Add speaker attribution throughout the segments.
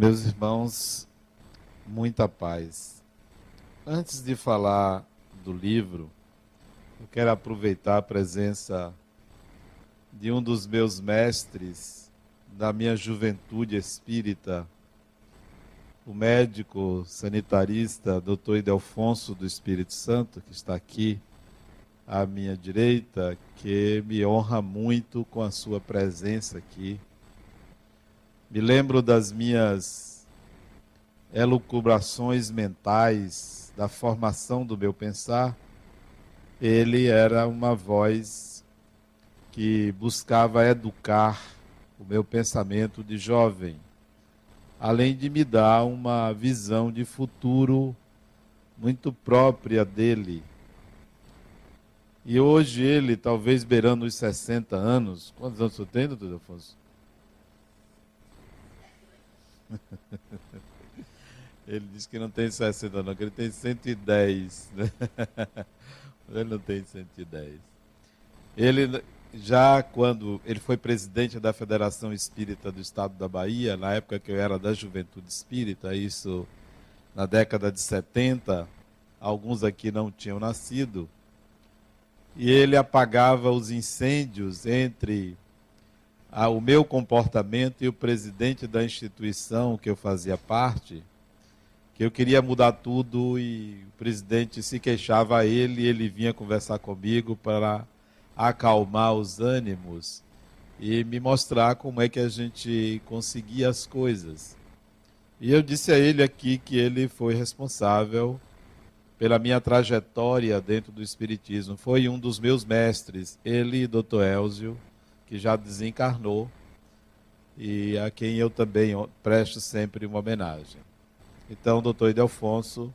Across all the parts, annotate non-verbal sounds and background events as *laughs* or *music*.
Speaker 1: Meus irmãos, muita paz. Antes de falar do livro, eu quero aproveitar a presença de um dos meus mestres da minha juventude espírita, o médico sanitarista Dr. Idelfonso do Espírito Santo, que está aqui à minha direita, que me honra muito com a sua presença aqui me lembro das minhas elucubrações mentais, da formação do meu pensar. Ele era uma voz que buscava educar o meu pensamento de jovem, além de me dar uma visão de futuro muito própria dele. E hoje ele, talvez beirando os 60 anos, quantos anos você tem, doutor Afonso? *laughs* Ele diz que não tem 60 não, que ele tem 110. Né? *laughs* Ele não tem 110. Ele já quando ele foi presidente da Federação Espírita do Estado da Bahia, na época que eu era da Juventude Espírita, isso na década de 70, alguns aqui não tinham nascido, e ele apagava os incêndios entre o meu comportamento e o presidente da instituição que eu fazia parte, que eu queria mudar tudo e o presidente se queixava a ele e ele vinha conversar comigo para acalmar os ânimos e me mostrar como é que a gente conseguia as coisas. E eu disse a ele aqui que ele foi responsável pela minha trajetória dentro do Espiritismo. Foi um dos meus mestres, ele e Dr. Elzio que já desencarnou e a quem eu também presto sempre uma homenagem. Então, doutor Idelfonso,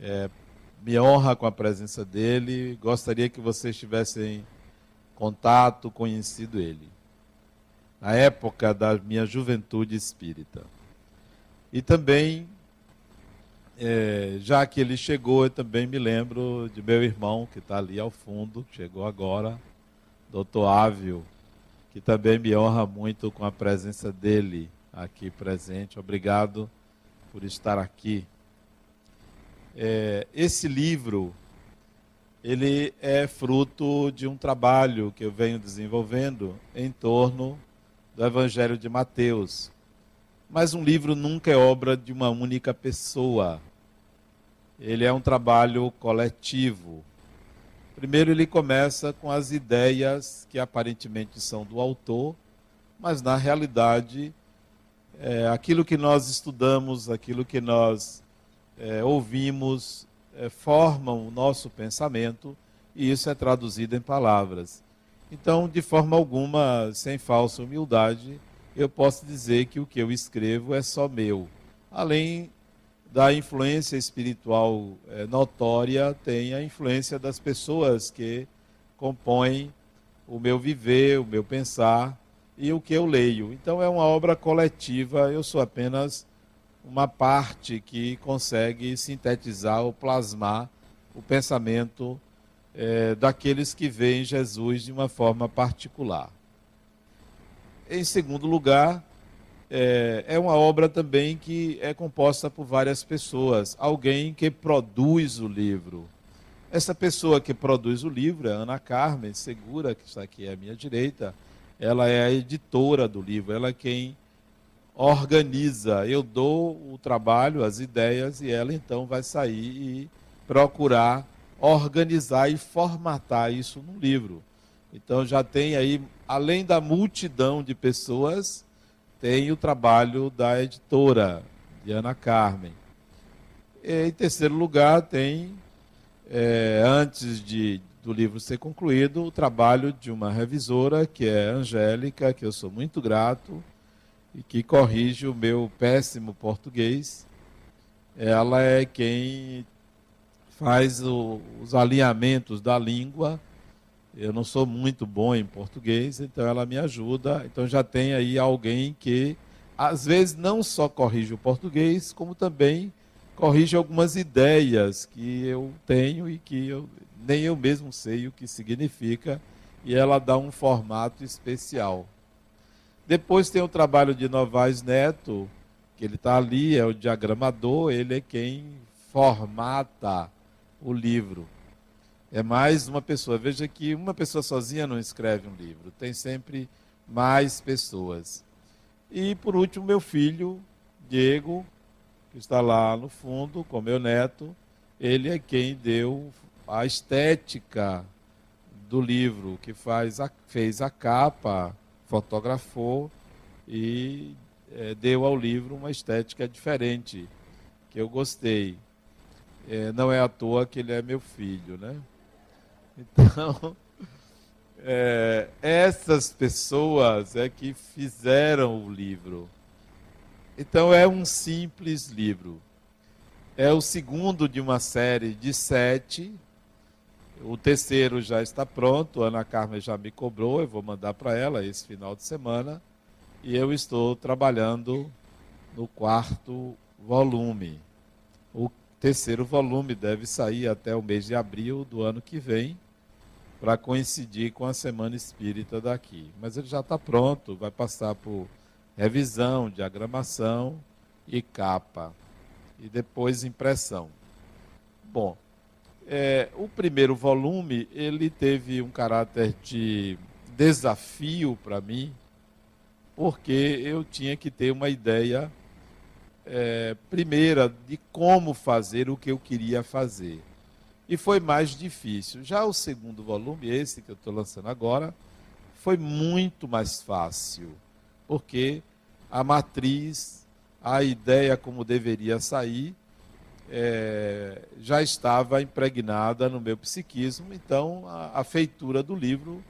Speaker 1: é, me honra com a presença dele, gostaria que vocês tivessem contato, conhecido ele, na época da minha juventude espírita. E também, é, já que ele chegou, eu também me lembro de meu irmão, que está ali ao fundo, chegou agora, doutor Ávio, que também me honra muito com a presença dele aqui presente. Obrigado por estar aqui. É, esse livro, ele é fruto de um trabalho que eu venho desenvolvendo em torno do Evangelho de Mateus. Mas um livro nunca é obra de uma única pessoa. Ele é um trabalho coletivo. Primeiro, ele começa com as ideias que aparentemente são do autor, mas na realidade, é, aquilo que nós estudamos, aquilo que nós é, ouvimos, é, formam o nosso pensamento e isso é traduzido em palavras. Então, de forma alguma, sem falsa humildade, eu posso dizer que o que eu escrevo é só meu. Além da influência espiritual é, notória tem a influência das pessoas que compõem o meu viver, o meu pensar e o que eu leio. Então é uma obra coletiva, eu sou apenas uma parte que consegue sintetizar ou plasmar o pensamento é, daqueles que veem Jesus de uma forma particular. Em segundo lugar, é, é uma obra também que é composta por várias pessoas. Alguém que produz o livro. Essa pessoa que produz o livro é Ana Carmen Segura, que está aqui à minha direita. Ela é a editora do livro, ela é quem organiza. Eu dou o trabalho, as ideias, e ela então vai sair e procurar organizar e formatar isso no livro. Então já tem aí, além da multidão de pessoas, tem o trabalho da editora, de Ana Carmen. E, em terceiro lugar, tem, é, antes de, do livro ser concluído, o trabalho de uma revisora, que é Angélica, que eu sou muito grato, e que corrige o meu péssimo português. Ela é quem faz o, os alinhamentos da língua eu não sou muito bom em português, então ela me ajuda. Então já tem aí alguém que, às vezes, não só corrige o português, como também corrige algumas ideias que eu tenho e que eu, nem eu mesmo sei o que significa, e ela dá um formato especial. Depois tem o trabalho de Novaes Neto, que ele está ali, é o diagramador, ele é quem formata o livro. É mais uma pessoa. Veja que uma pessoa sozinha não escreve um livro, tem sempre mais pessoas. E por último, meu filho, Diego, que está lá no fundo com meu neto, ele é quem deu a estética do livro, que faz a, fez a capa, fotografou e é, deu ao livro uma estética diferente, que eu gostei. É, não é à toa que ele é meu filho, né? Então, *laughs* é, essas pessoas é que fizeram o livro. Então, é um simples livro. É o segundo de uma série de sete. O terceiro já está pronto. Ana Carmen já me cobrou. Eu vou mandar para ela esse final de semana. E eu estou trabalhando no quarto volume. O terceiro volume deve sair até o mês de abril do ano que vem para coincidir com a Semana Espírita daqui. Mas ele já está pronto, vai passar por revisão, diagramação e capa. E depois impressão. Bom, é, o primeiro volume ele teve um caráter de desafio para mim, porque eu tinha que ter uma ideia é, primeira de como fazer o que eu queria fazer e foi mais difícil. Já o segundo volume, esse que eu estou lançando agora, foi muito mais fácil, porque a matriz, a ideia como deveria sair, é, já estava impregnada no meu psiquismo, então a, a feitura do livro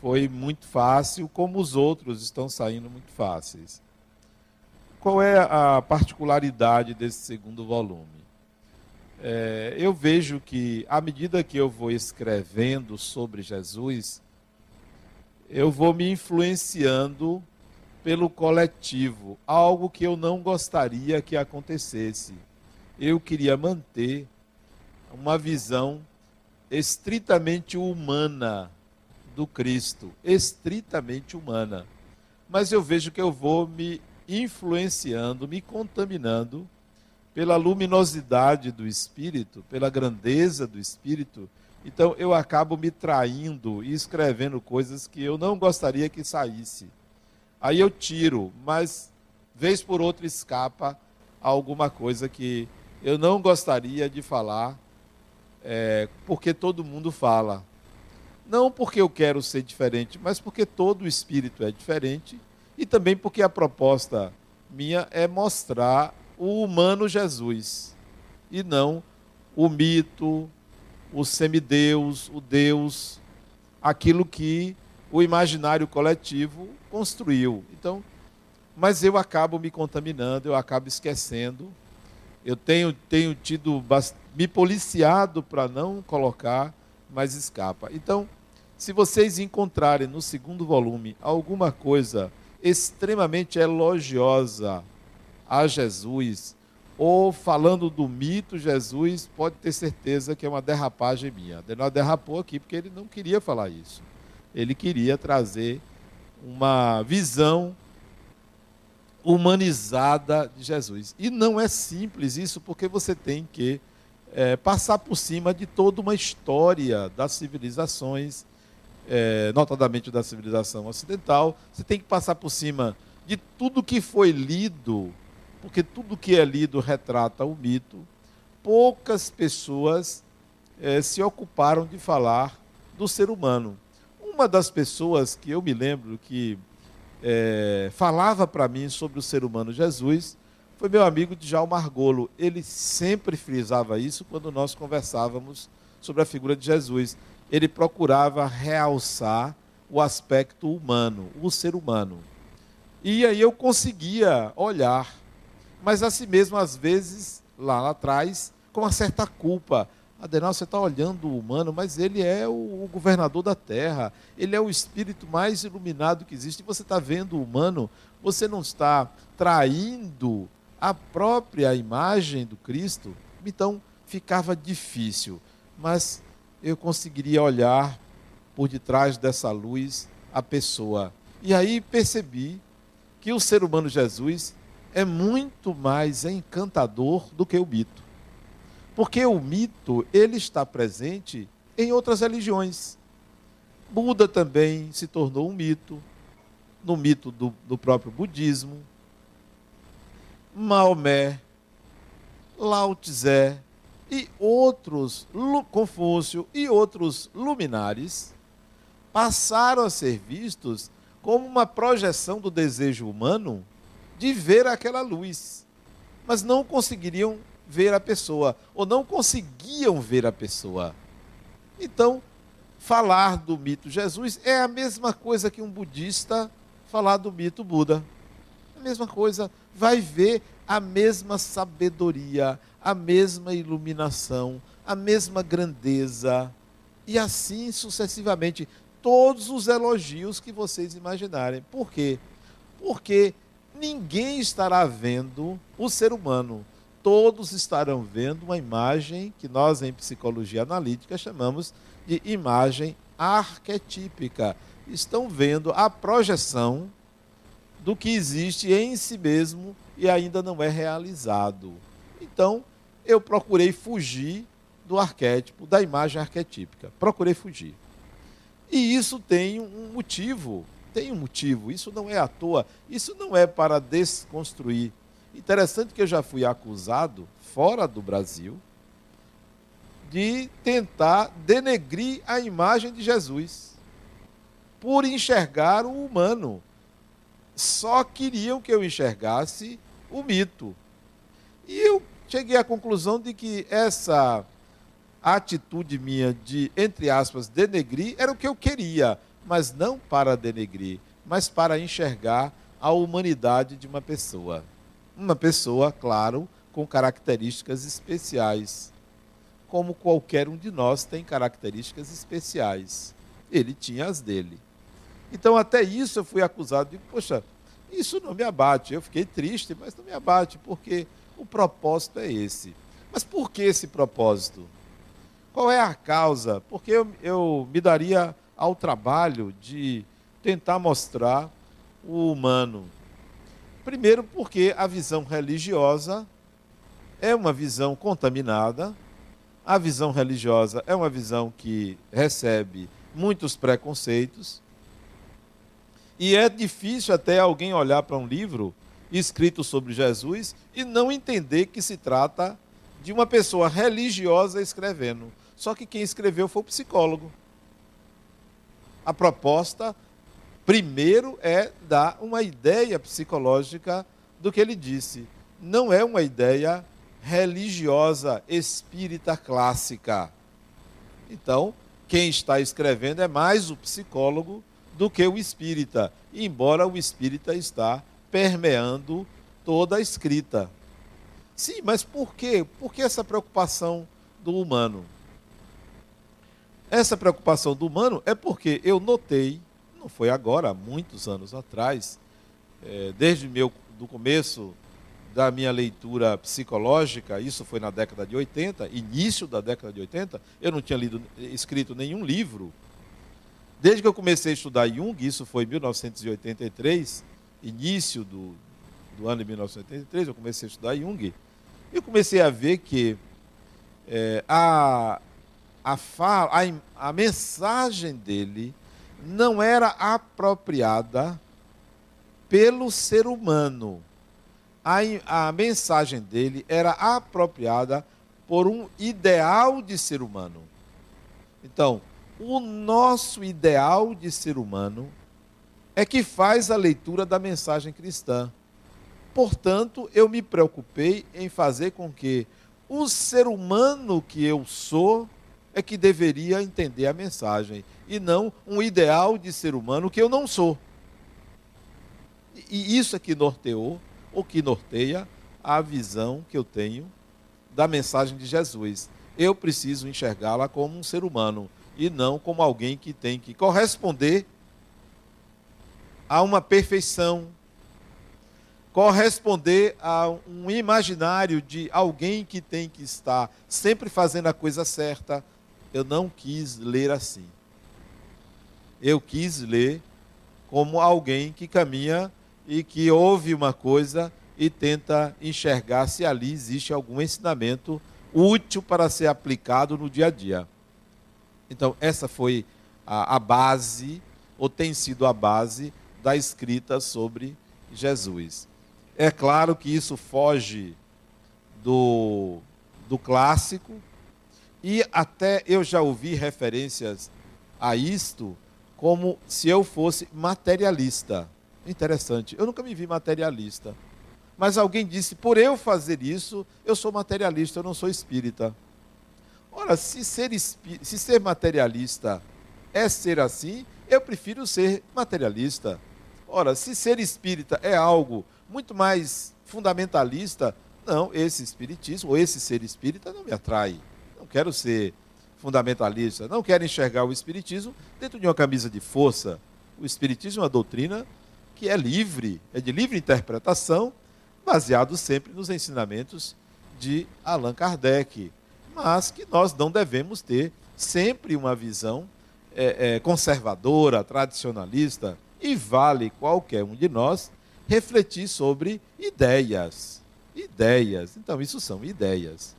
Speaker 1: foi muito fácil, como os outros estão saindo muito fáceis. Qual é a particularidade desse segundo volume? É, eu vejo que, à medida que eu vou escrevendo sobre Jesus, eu vou me influenciando pelo coletivo, algo que eu não gostaria que acontecesse. Eu queria manter uma visão estritamente humana do Cristo, estritamente humana. Mas eu vejo que eu vou me influenciando, me contaminando pela luminosidade do espírito, pela grandeza do espírito, então eu acabo me traindo e escrevendo coisas que eu não gostaria que saísse. Aí eu tiro, mas vez por outra escapa alguma coisa que eu não gostaria de falar, é, porque todo mundo fala. Não porque eu quero ser diferente, mas porque todo espírito é diferente e também porque a proposta minha é mostrar o humano Jesus e não o mito, o semideus, o Deus, aquilo que o imaginário coletivo construiu. Então, mas eu acabo me contaminando, eu acabo esquecendo. Eu tenho, tenho tido me policiado para não colocar, mas escapa. Então, se vocês encontrarem no segundo volume alguma coisa extremamente elogiosa a Jesus, ou falando do mito Jesus, pode ter certeza que é uma derrapagem minha. Adenal derrapou aqui porque ele não queria falar isso. Ele queria trazer uma visão humanizada de Jesus. E não é simples isso, porque você tem que é, passar por cima de toda uma história das civilizações, é, notadamente da civilização ocidental. Você tem que passar por cima de tudo que foi lido porque tudo que é lido retrata o mito, poucas pessoas eh, se ocuparam de falar do ser humano. Uma das pessoas que eu me lembro que eh, falava para mim sobre o ser humano Jesus foi meu amigo Djalma Argolo. Ele sempre frisava isso quando nós conversávamos sobre a figura de Jesus. Ele procurava realçar o aspecto humano, o ser humano. E aí eu conseguia olhar mas a si mesmo, às vezes, lá, atrás, com uma certa culpa. Adenal, você está olhando o humano, mas ele é o, governador da terra, ele é o espírito mais iluminado que existe. Você está vendo o humano, você não está traindo a própria imagem do Cristo? Então ficava difícil, mas eu conseguiria olhar por detrás dessa luz a pessoa. E aí percebi que o ser humano Jesus é muito mais encantador do que o mito. Porque o mito, ele está presente em outras religiões. Buda também se tornou um mito, no mito do, do próprio budismo. Maomé, Lao Tse e outros, Confúcio e outros luminares, passaram a ser vistos como uma projeção do desejo humano de ver aquela luz, mas não conseguiriam ver a pessoa, ou não conseguiam ver a pessoa. Então, falar do mito Jesus é a mesma coisa que um budista falar do mito Buda. A mesma coisa, vai ver a mesma sabedoria, a mesma iluminação, a mesma grandeza, e assim sucessivamente. Todos os elogios que vocês imaginarem. Por quê? Porque ninguém estará vendo o ser humano. Todos estarão vendo uma imagem que nós, em psicologia analítica, chamamos de imagem arquetípica. Estão vendo a projeção do que existe em si mesmo e ainda não é realizado. Então, eu procurei fugir do arquétipo, da imagem arquetípica. Procurei fugir. E isso tem um motivo, tem um motivo, isso não é à toa, isso não é para desconstruir. Interessante que eu já fui acusado, fora do Brasil, de tentar denegrir a imagem de Jesus, por enxergar o humano. Só queriam que eu enxergasse o mito. E eu cheguei à conclusão de que essa atitude minha de, entre aspas, denegrir era o que eu queria, mas não para denegrir, mas para enxergar a humanidade de uma pessoa. Uma pessoa, claro, com características especiais. Como qualquer um de nós tem características especiais. Ele tinha as dele. Então, até isso eu fui acusado de, poxa, isso não me abate. Eu fiquei triste, mas não me abate, porque o propósito é esse. Mas por que esse propósito? Qual é a causa? Porque eu, eu me daria ao trabalho de tentar mostrar o humano. Primeiro, porque a visão religiosa é uma visão contaminada, a visão religiosa é uma visão que recebe muitos preconceitos, e é difícil até alguém olhar para um livro escrito sobre Jesus e não entender que se trata de uma pessoa religiosa escrevendo. Só que quem escreveu foi o psicólogo. A proposta, primeiro, é dar uma ideia psicológica do que ele disse. Não é uma ideia religiosa, espírita clássica. Então, quem está escrevendo é mais o psicólogo do que o espírita, embora o espírita está permeando toda a escrita. Sim, mas por quê? Por que essa preocupação do humano? Essa preocupação do humano é porque eu notei, não foi agora, há muitos anos atrás, é, desde meu, do começo da minha leitura psicológica, isso foi na década de 80, início da década de 80, eu não tinha lido, escrito nenhum livro. Desde que eu comecei a estudar Jung, isso foi em 1983, início do, do ano de 1983, eu comecei a estudar Jung, eu comecei a ver que é, a, a, fala, a, a mensagem dele não era apropriada pelo ser humano. A, a mensagem dele era apropriada por um ideal de ser humano. Então, o nosso ideal de ser humano é que faz a leitura da mensagem cristã. Portanto, eu me preocupei em fazer com que o ser humano que eu sou é que deveria entender a mensagem e não um ideal de ser humano que eu não sou. E isso é que norteou, ou que norteia, a visão que eu tenho da mensagem de Jesus. Eu preciso enxergá-la como um ser humano e não como alguém que tem que corresponder a uma perfeição, corresponder a um imaginário de alguém que tem que estar sempre fazendo a coisa certa, eu não quis ler assim. Eu quis ler como alguém que caminha e que ouve uma coisa e tenta enxergar se ali existe algum ensinamento útil para ser aplicado no dia a dia. Então, essa foi a, a base, ou tem sido a base, da escrita sobre Jesus. É claro que isso foge do, do clássico, e até eu já ouvi referências a isto como se eu fosse materialista. Interessante, eu nunca me vi materialista. Mas alguém disse, por eu fazer isso, eu sou materialista, eu não sou espírita. Ora, se ser, se ser materialista é ser assim, eu prefiro ser materialista. Ora, se ser espírita é algo muito mais fundamentalista, não, esse espiritismo, ou esse ser espírita não me atrai. Quero ser fundamentalista, não quero enxergar o espiritismo dentro de uma camisa de força. O espiritismo é uma doutrina que é livre, é de livre interpretação baseado sempre nos ensinamentos de Allan Kardec, mas que nós não devemos ter sempre uma visão é, é, conservadora, tradicionalista, e vale qualquer um de nós refletir sobre ideias. Ideias. Então, isso são ideias.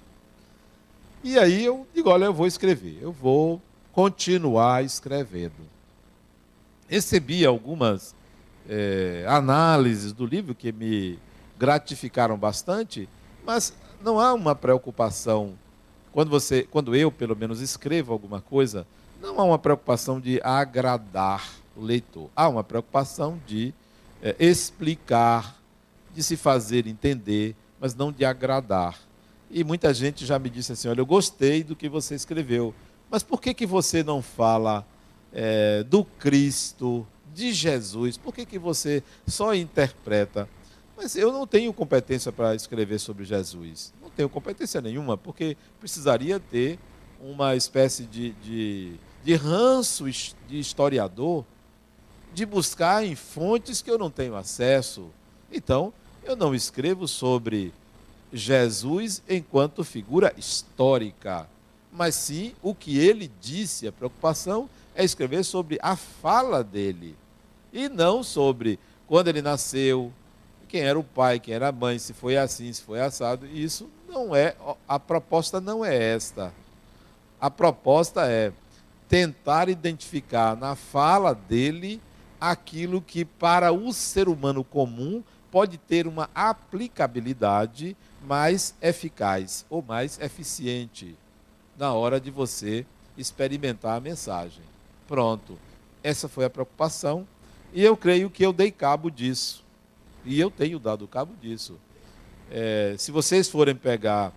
Speaker 1: E aí eu digo: olha, eu vou escrever, eu vou continuar escrevendo. Recebi algumas é, análises do livro que me gratificaram bastante, mas não há uma preocupação quando você, quando eu pelo menos escrevo alguma coisa, não há uma preocupação de agradar o leitor. Há uma preocupação de é, explicar, de se fazer entender, mas não de agradar. E muita gente já me disse assim: olha, eu gostei do que você escreveu, mas por que, que você não fala é, do Cristo, de Jesus? Por que, que você só interpreta? Mas eu não tenho competência para escrever sobre Jesus. Não tenho competência nenhuma, porque precisaria ter uma espécie de, de, de ranço de historiador, de buscar em fontes que eu não tenho acesso. Então, eu não escrevo sobre Jesus enquanto figura histórica, mas sim o que ele disse. A preocupação é escrever sobre a fala dele, e não sobre quando ele nasceu, quem era o pai, quem era a mãe, se foi assim, se foi assado. Isso não é, a proposta não é esta. A proposta é tentar identificar na fala dele aquilo que para o ser humano comum pode ter uma aplicabilidade mais eficaz ou mais eficiente na hora de você experimentar a mensagem. Pronto. Essa foi a preocupação e eu creio que eu dei cabo disso. E eu tenho dado cabo disso. É, se vocês forem pegar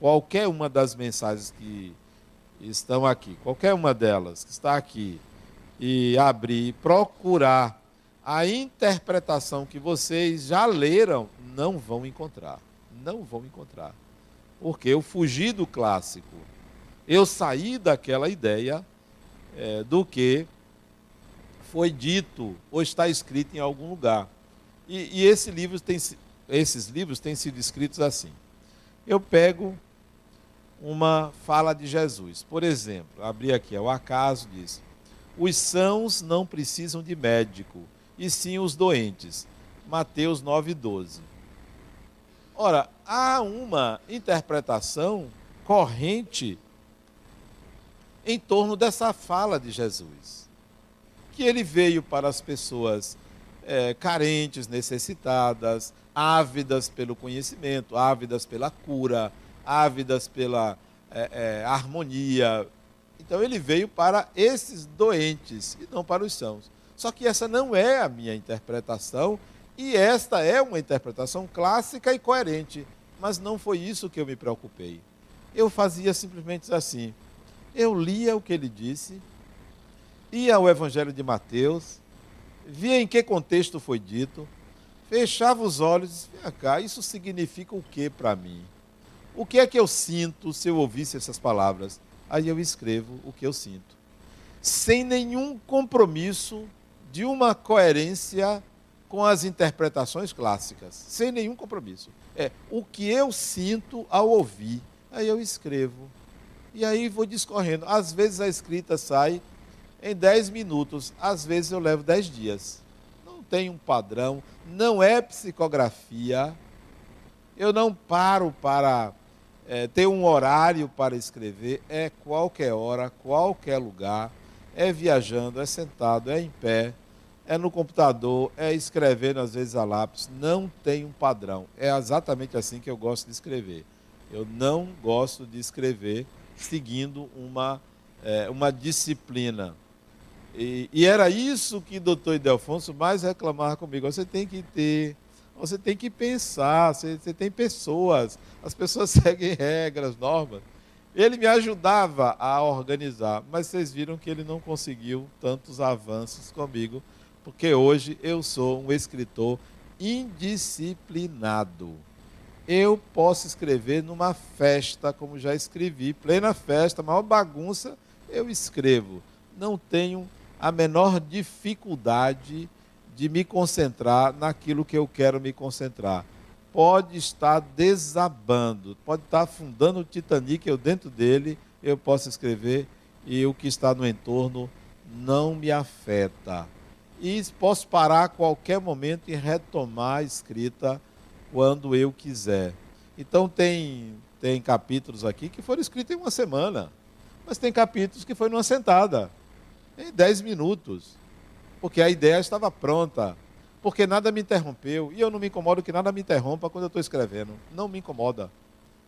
Speaker 1: qualquer uma das mensagens que estão aqui, qualquer uma delas que está aqui, e abrir, procurar a interpretação que vocês já leram, não vão encontrar. Não vão encontrar. Porque eu fugi do clássico. Eu saí daquela ideia é, do que foi dito ou está escrito em algum lugar. E, e esse livro tem, esses livros têm sido escritos assim. Eu pego uma fala de Jesus. Por exemplo, abri aqui, o acaso diz: Os sãos não precisam de médico, e sim os doentes. Mateus 9,12. Ora, há uma interpretação corrente em torno dessa fala de Jesus. Que ele veio para as pessoas é, carentes, necessitadas, ávidas pelo conhecimento, ávidas pela cura, ávidas pela é, é, harmonia. Então ele veio para esses doentes e não para os sãos. Só que essa não é a minha interpretação e esta é uma interpretação clássica e coerente, mas não foi isso que eu me preocupei. Eu fazia simplesmente assim. Eu lia o que ele disse, ia ao Evangelho de Mateus, via em que contexto foi dito, fechava os olhos e disse: Vem cá, isso significa o que para mim? O que é que eu sinto se eu ouvisse essas palavras? Aí eu escrevo o que eu sinto, sem nenhum compromisso de uma coerência com as interpretações clássicas, sem nenhum compromisso. É o que eu sinto ao ouvir. Aí eu escrevo. E aí vou discorrendo. Às vezes a escrita sai em 10 minutos. Às vezes eu levo 10 dias. Não tem um padrão, não é psicografia, Eu não paro para é, ter um horário para escrever, é qualquer hora, qualquer lugar, é viajando, é sentado, é em pé, é no computador, é escrevendo às vezes a lápis, não tem um padrão. É exatamente assim que eu gosto de escrever. Eu não gosto de escrever seguindo uma, é, uma disciplina. E, e, era isso que o doutor Idelfonso mais reclamava comigo. Você tem que ter, você tem que pensar, você, você tem pessoas, as pessoas *laughs* seguem regras, normas. Ele me ajudava a organizar, mas vocês viram que ele não conseguiu tantos avanços comigo, porque hoje eu sou um escritor indisciplinado eu posso escrever numa festa, como já escrevi, plena festa, maior bagunça, eu escrevo. Não tenho a menor dificuldade de me concentrar naquilo que eu quero me concentrar. Pode estar desabando, pode estar afundando o Titanic, eu dentro dele, eu posso escrever e o que está no entorno não me afeta. E posso parar a qualquer momento e retomar a escrita quando eu quiser. Então tem, tem capítulos aqui que foram escritos em uma semana, mas tem capítulos que foi numa sentada, em dez minutos, porque a ideia estava pronta, porque nada me interrompeu, e eu não me incomodo que nada me interrompa quando eu estou escrevendo, não me incomoda,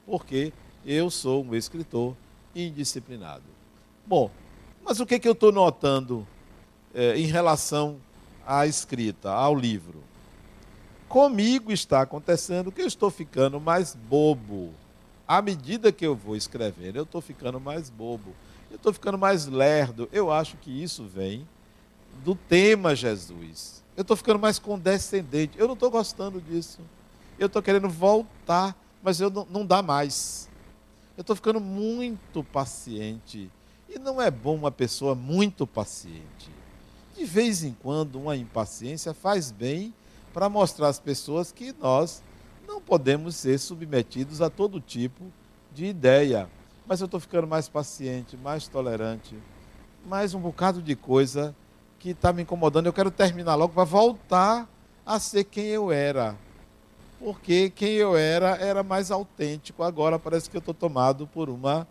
Speaker 1: porque eu sou um escritor indisciplinado. Bom, mas o que, que eu estou notando é, em relação à escrita, ao livro? Comigo está acontecendo que eu estou ficando mais bobo. À medida que eu vou escrevendo, eu estou ficando mais bobo. Eu estou ficando mais lerdo. Eu acho que isso vem do tema Jesus. Eu estou ficando mais condescendente. Eu não estou gostando disso. Eu estou querendo voltar, mas eu não, não dá mais. Eu estou ficando muito paciente. E não é bom uma pessoa muito paciente. De vez em quando, uma impaciência faz bem para mostrar às pessoas que nós não podemos ser submetidos a todo tipo de ideia. Mas eu estou ficando mais paciente, mais tolerante, mais um bocado de coisa que está me incomodando. Eu quero terminar logo para voltar a ser quem eu era. Porque quem eu era era mais autêntico. Agora parece que eu estou tomado por uma,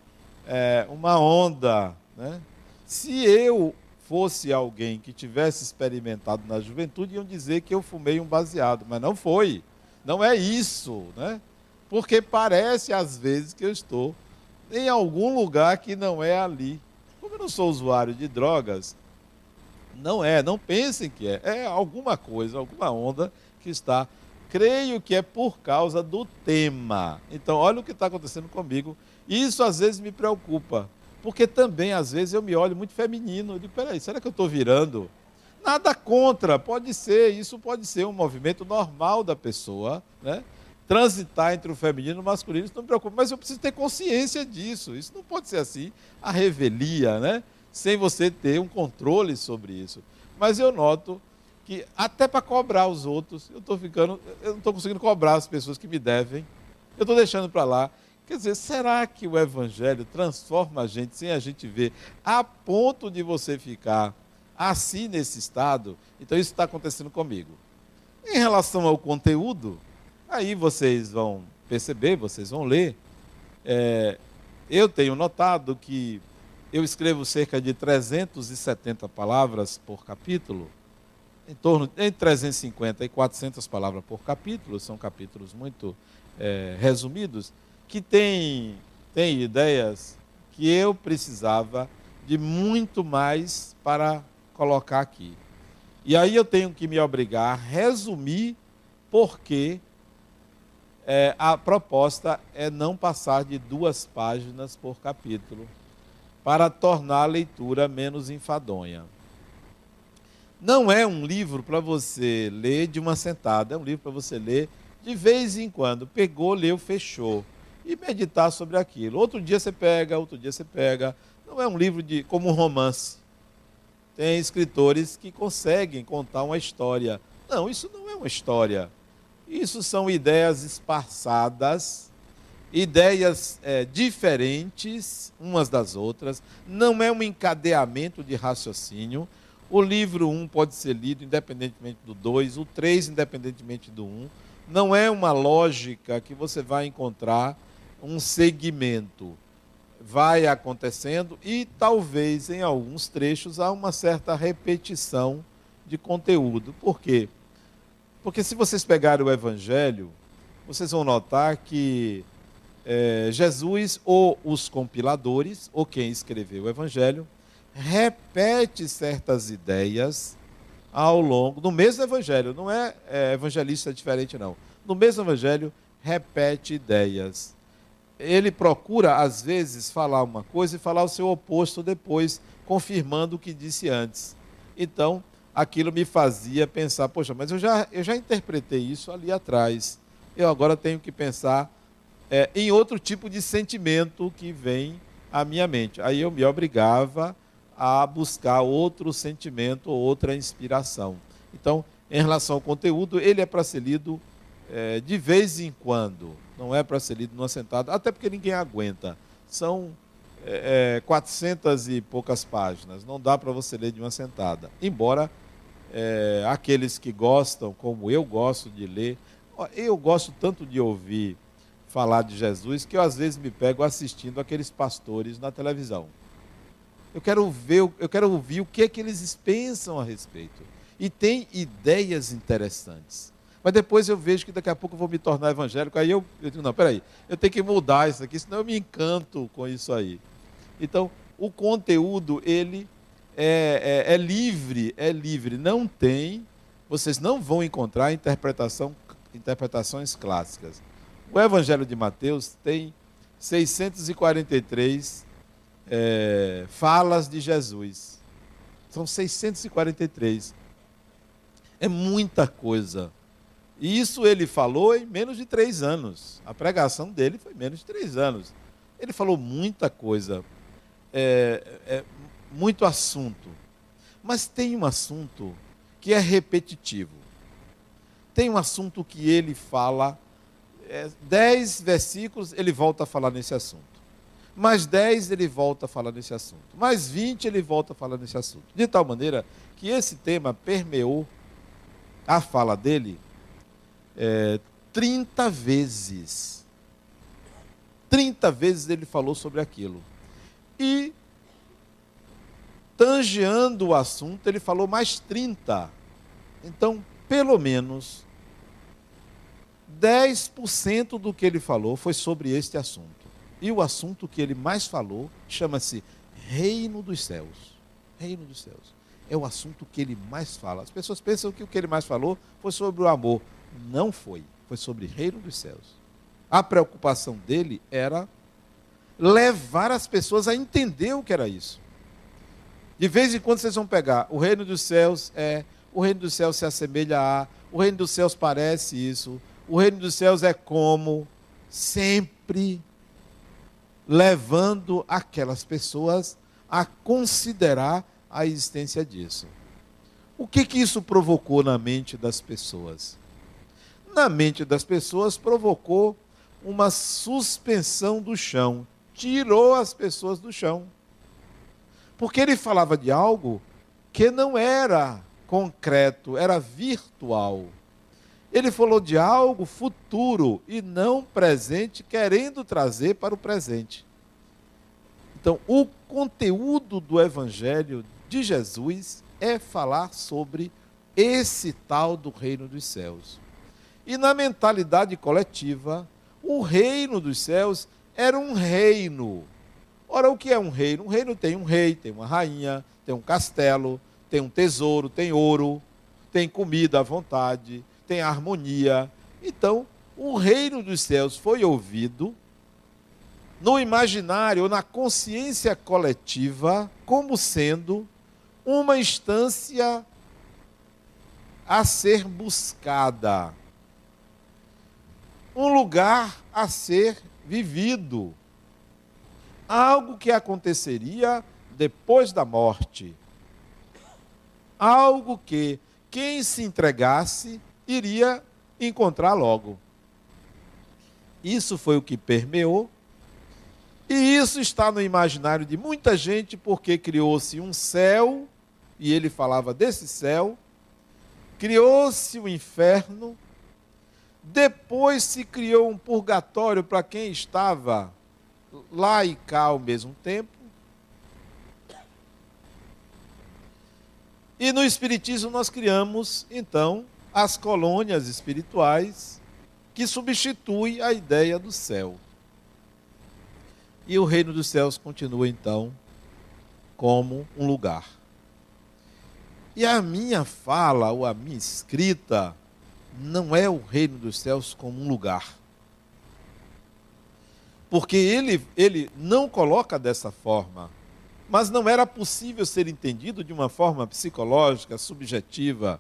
Speaker 1: é, uma onda. Né? Se eu fosse alguém que tivesse experimentado na juventude, iam dizer que eu fumei um baseado, mas não foi. Não é isso, né? Porque parece às vezes que eu estou em algum lugar que não é ali. Como eu não sou usuário de drogas, não é, não pensem que é. É alguma coisa, alguma onda que está. Creio que é por causa do tema. Então, olha o que está acontecendo comigo. Isso às vezes me preocupa porque também, às vezes, eu me olho muito feminino. Eu digo, peraí, será que eu estou virando? Nada contra, pode ser, isso pode ser um movimento normal da pessoa, né? Transitar entre o feminino e o masculino, isso não me preocupa, mas eu preciso ter consciência disso. Isso não pode ser assim, a revelia, né? Sem você ter um controle sobre isso. Mas eu noto que até para cobrar os outros, eu estou ficando, eu não estou conseguindo cobrar as pessoas que me devem. Eu estou deixando para lá. Quer dizer, será que o Evangelho transforma a gente sem a gente ver, a ponto de você ficar assim nesse estado? Então, isso está acontecendo comigo. Em relação ao conteúdo, aí vocês vão perceber, vocês vão ler. É, eu tenho notado que eu escrevo cerca de 370 palavras por capítulo, em torno entre 350 e 400 palavras por capítulo, são capítulos muito é, resumidos que tem, tem ideias que eu precisava de muito mais para colocar aqui. E aí eu tenho que me obrigar a resumir porque é, a proposta é não passar de duas páginas por capítulo, para tornar a leitura menos enfadonha. Não é um livro para você ler de uma sentada, é um livro para você ler de vez em quando. Pegou, leu, fechou e meditar sobre aquilo. Outro dia você pega, outro dia você pega. Não é um livro de como um romance. Tem escritores que conseguem contar uma história. Não, isso não é uma história. Isso são ideias esparçadas, ideias é, diferentes umas das outras. Não é um encadeamento de raciocínio. O livro 1 um pode ser lido independentemente do 2, o 3 independentemente do 1. Um Não é uma lógica que você vai encontrar um segmento. Vai acontecendo e talvez em alguns trechos há uma certa repetição de conteúdo. Por quê? Porque se vocês pegarem o Evangelho, vocês vão notar que é, Jesus, ou os compiladores, ou quem escreveu o Evangelho, repete certas ideias ao longo, no mesmo Evangelho, não é, é evangelista diferente, não. No mesmo Evangelho, repete ideias. Ele procura, às vezes, falar uma coisa e falar o seu oposto depois, confirmando o que disse antes. Então, aquilo me fazia pensar, poxa, mas eu já, eu já interpretei isso ali atrás. Eu agora tenho que pensar é, em outro tipo de sentimento que vem à minha mente. Aí eu me obrigava a buscar outro sentimento, outra inspiração. Então, em relação ao conteúdo, ele é para ser lido é, de vez em quando, não é para ser lido numa sentada, até porque ninguém aguenta. São é, é, 400 e poucas páginas, não dá para você ler de uma sentada. Embora é, aqueles que gostam, como eu gosto de ler, eu gosto tanto de ouvir falar de Jesus que eu às vezes me pego assistindo aqueles pastores na televisão. Eu quero ver, eu quero ouvir o que é que eles pensam a respeito. E tem ideias interessantes. Mas depois eu vejo que daqui a pouco eu vou me tornar evangélico. Aí eu, eu digo, não, peraí, eu tenho que mudar isso aqui, senão eu me encanto com isso aí. Então, o conteúdo, ele é, é, é livre, é livre. Não tem, vocês não vão encontrar interpretação, interpretações clássicas. O Evangelho de Mateus tem 643 é, falas de Jesus. São 643. É muita coisa. E isso ele falou em menos de três anos. A pregação dele foi menos de três anos. Ele falou muita coisa, é, é, muito assunto. Mas tem um assunto que é repetitivo. Tem um assunto que ele fala, é, dez versículos, ele volta a falar nesse assunto mais 10 ele volta a falar nesse assunto, mais 20 ele volta a falar nesse assunto. De tal maneira que esse tema permeou a fala dele é, 30 vezes. 30 vezes ele falou sobre aquilo. E, tangeando o assunto, ele falou mais 30. Então, pelo menos 10% do que ele falou foi sobre este assunto. E o assunto que ele mais falou chama-se Reino dos Céus. Reino dos Céus. É o assunto que ele mais fala. As pessoas pensam que o que ele mais falou foi sobre o amor. Não foi. Foi sobre Reino dos Céus. A preocupação dele era levar as pessoas a entender o que era isso. De vez em quando vocês vão pegar, o reino dos céus é, o reino dos céus se assemelha a, o reino dos céus parece isso, o reino dos céus é como, sempre levando aquelas pessoas a considerar a existência disso. O que, que isso provocou na mente das pessoas? Na mente das pessoas provocou uma suspensão do chão, tirou as pessoas do chão. Porque ele falava de algo que não era concreto, era virtual. Ele falou de algo futuro e não presente, querendo trazer para o presente. Então, o conteúdo do Evangelho de Jesus é falar sobre esse tal do reino dos céus. E na mentalidade coletiva, o reino dos céus era um reino. Ora, o que é um reino? Um reino tem um rei, tem uma rainha, tem um castelo, tem um tesouro, tem ouro, tem comida à vontade, tem harmonia. Então, o reino dos céus foi ouvido no imaginário na consciência coletiva como sendo uma instância a ser buscada, um lugar a ser vivido, algo que aconteceria depois da morte, algo que quem se entregasse iria encontrar logo. Isso foi o que permeou, e isso está no imaginário de muita gente, porque criou-se um céu, e ele falava desse céu, criou-se o um inferno, Depois se criou um purgatório para quem estava lá e cá ao mesmo tempo. E no Espiritismo nós criamos, então, as colônias espirituais que substituem a ideia do céu. E o reino dos céus continua, então, como um lugar. E a minha fala, ou a minha escrita, não é o reino dos céus como um lugar. Porque ele, ele não coloca dessa forma mas não era possível ser entendido de uma forma psicológica, subjetiva,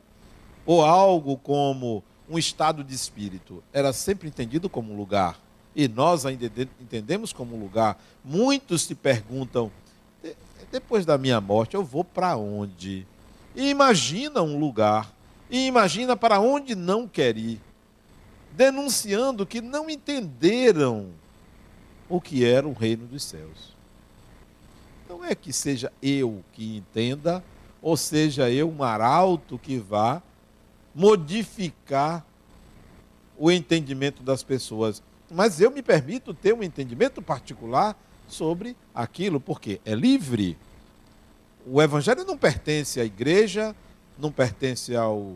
Speaker 1: ou algo como um estado de espírito. Era sempre entendido como um lugar. E nós ainda entendemos como um lugar. Muitos se perguntam: depois da minha morte, eu vou para onde? E imagina um lugar, e imagina para onde não quer ir, denunciando que não entenderam o que era o reino dos céus. Não é que seja eu que entenda, ou seja eu um arauto que vá modificar o entendimento das pessoas. Mas eu me permito ter um entendimento particular sobre aquilo, porque é livre. O Evangelho não pertence à igreja, não pertence ao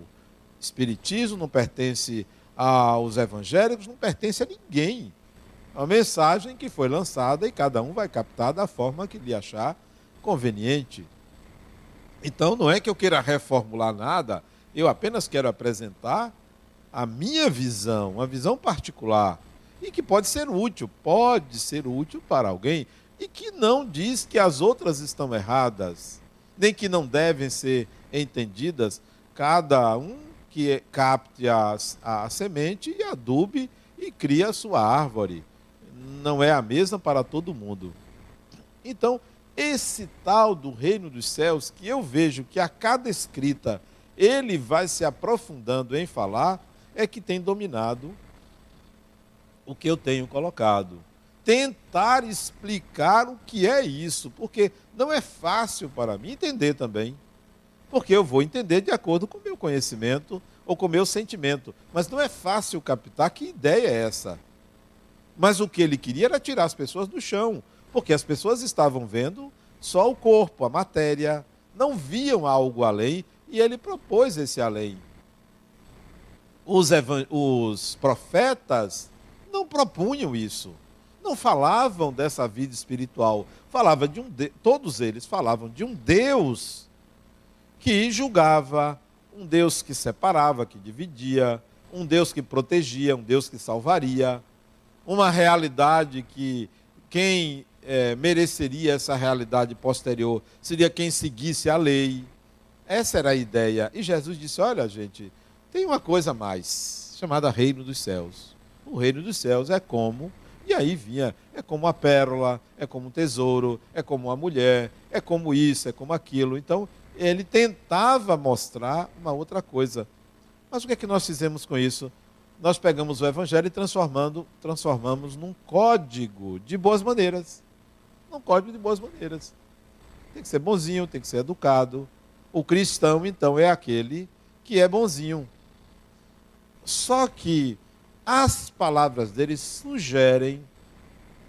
Speaker 1: Espiritismo, não pertence aos evangélicos, não pertence a ninguém uma mensagem que foi lançada e cada um vai captar da forma que lhe achar conveniente. Então não é que eu queira reformular nada, eu apenas quero apresentar a minha visão, uma visão particular, e que pode ser útil, pode ser útil para alguém, e que não diz que as outras estão erradas, nem que não devem ser entendidas, cada um que capte a, a semente e adube e cria a sua árvore não é a mesma para todo mundo. Então, esse tal do reino dos céus, que eu vejo que a cada escrita ele vai se aprofundando em falar, é que tem dominado o que eu tenho colocado. Tentar explicar o que é isso, porque não é fácil para mim entender também. Porque eu vou entender de acordo com o meu conhecimento ou com o meu sentimento. Mas não é fácil captar que ideia é essa. Mas o que ele queria era tirar as pessoas do chão, porque as pessoas estavam vendo só o corpo, a matéria, não viam algo além, e ele propôs esse além. Os, os profetas não propunham isso, não falavam dessa vida espiritual, falava de um de... todos eles falavam de um Deus que julgava, um Deus que separava, que dividia, um Deus que protegia, um Deus que salvaria uma realidade que quem é, mereceria essa realidade posterior seria quem seguisse a lei. Essa era a ideia. E Jesus disse: Olha, gente, tem uma coisa a mais, chamada Reino dos Céus. O Reino dos Céus é como. E aí vinha, é como a pérola, é como um tesouro, é como uma mulher, é como isso, é como aquilo. Então, ele tentava mostrar uma outra coisa. Mas o que é que nós fizemos com isso? nós pegamos o Evangelho e transformando, transformamos num código de boas maneiras. Num código de boas maneiras. Tem que ser bonzinho, tem que ser educado. O cristão, então, é aquele que é bonzinho. Só que as palavras dele sugerem